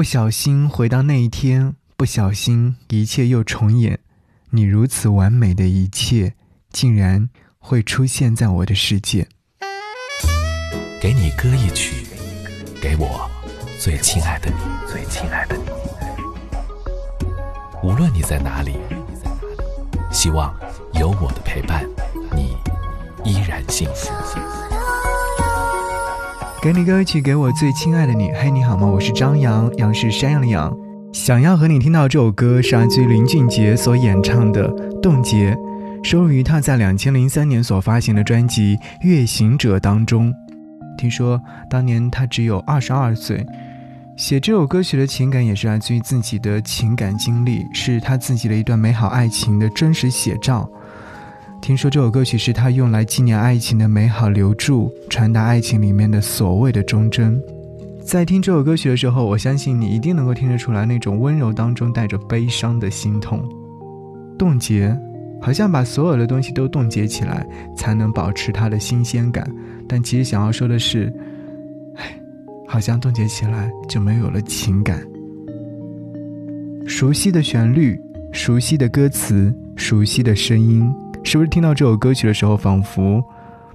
不小心回到那一天，不小心一切又重演。你如此完美的一切，竟然会出现在我的世界。给你歌一曲，给我最亲爱的你，最亲爱的你。无论你在哪里，希望有我的陪伴，你依然幸福。给你歌曲，给我最亲爱的你。嘿，你好吗？我是张扬，杨是山羊的羊。想要和你听到这首歌，是来自于林俊杰所演唱的《冻结》，收录于他在两千零三年所发行的专辑《月行者》当中。听说当年他只有二十二岁，写这首歌曲的情感也是来自于自己的情感经历，是他自己的一段美好爱情的真实写照。听说这首歌曲是他用来纪念爱情的美好留住，传达爱情里面的所谓的忠贞。在听这首歌曲的时候，我相信你一定能够听得出来那种温柔当中带着悲伤的心痛。冻结，好像把所有的东西都冻结起来，才能保持它的新鲜感。但其实想要说的是，唉，好像冻结起来就没有了情感。熟悉的旋律，熟悉的歌词，熟悉的声音。是不是听到这首歌曲的时候，仿佛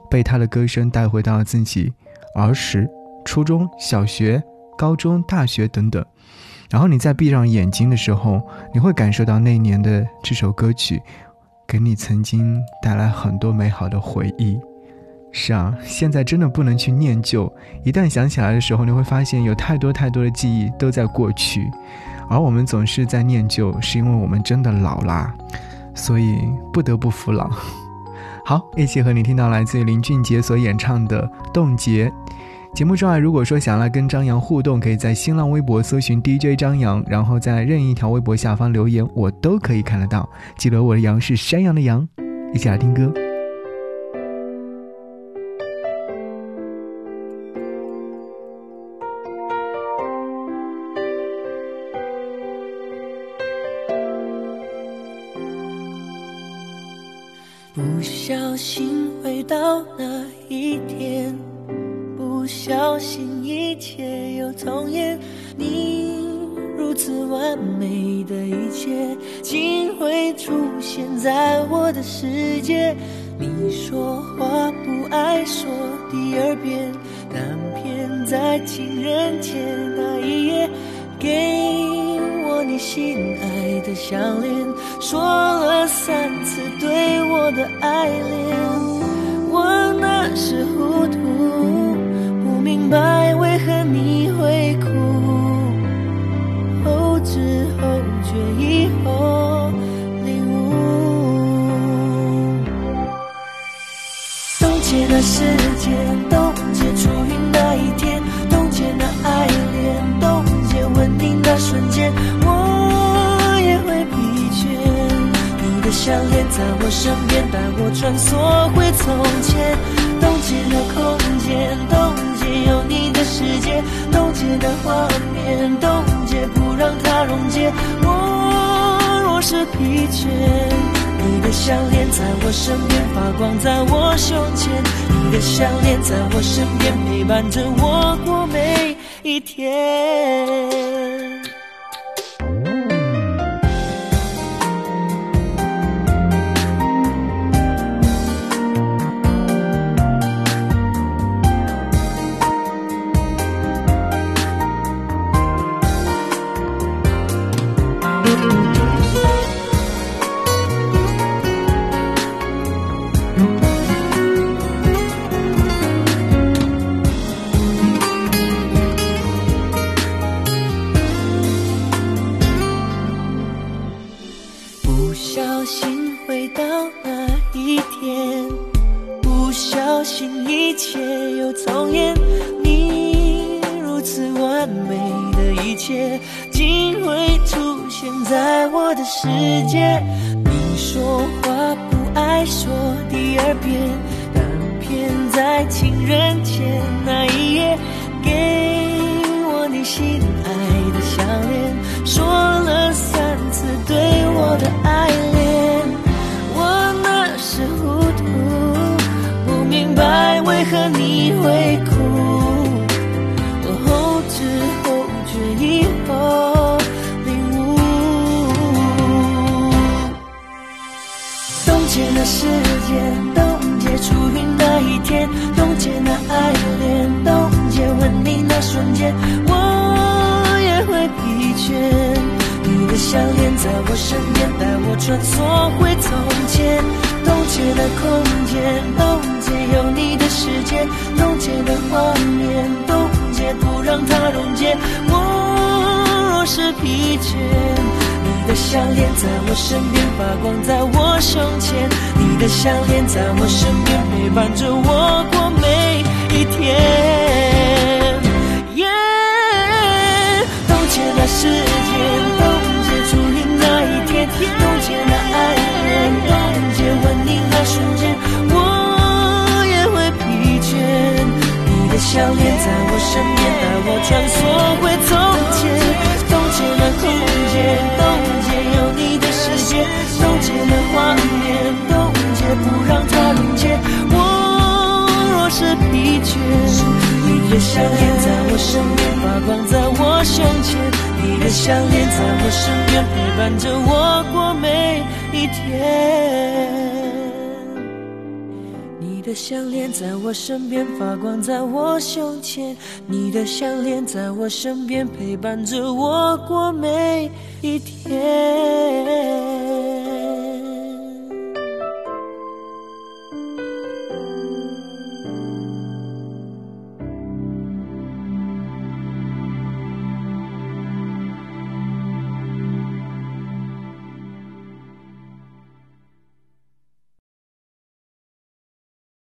被他的歌声带回到了自己儿时、初中小学、高中、大学等等？然后你在闭上眼睛的时候，你会感受到那年的这首歌曲给你曾经带来很多美好的回忆。是啊，现在真的不能去念旧，一旦想起来的时候，你会发现有太多太多的记忆都在过去，而我们总是在念旧，是因为我们真的老啦。所以不得不服老。好，一起和你听到来自于林俊杰所演唱的《冻结》。节目之外，如果说想要跟张扬互动，可以在新浪微博搜寻 DJ 张扬，然后在任意一条微博下方留言，我都可以看得到。记得我的羊是山羊的羊，一起来听歌。小心回到那一天，不小心一切又重演。你如此完美的一切，竟会出现在我的世界。你说话不爱说第二遍，但偏在情人节那一夜给我。你心爱的项链，说了三次对我的爱恋。我那时糊涂，不明白为何你会哭。后知后觉以后领悟，冻结那时间，冻结初在我身边，带我穿梭回从前，冻结了空间，冻结有你的世界，冻结的画面，冻结不让它溶解。我若是疲倦，你的项链在我身边发光，在我胸前，你的项链在我身边陪伴着我过每一天。不小心回到那一天不小心一切又重演你如此完美的一切竟会出现在我的世界你说话不爱说第二遍但偏在情人节那一夜给我你心爱的项链说了三次对我的爱。何你会哭。我后知后觉以。后领悟。冻结了时间，冻结初遇那一天，冻结那爱恋，冻结吻你那瞬间，我也会疲倦。你的项链在我身边，带我穿梭回从前，冻结了空间，冻结，冻结的画面，冻结不让它溶解。我若是疲倦，你的项链在我身边发光，在我胸前，你的项链在我身边陪伴着我过每一天。耶，冻结了时穿梭回从前，冻结了空间，冻结有你的世界，冻结了画面，冻结不让它溶解。我若是疲倦，你的项链在我身边发光，在我胸前。你的项链在我身边陪伴着我过每一天。的项链在我身边发光，在我胸前。你的项链在我身边陪伴着我过每一天。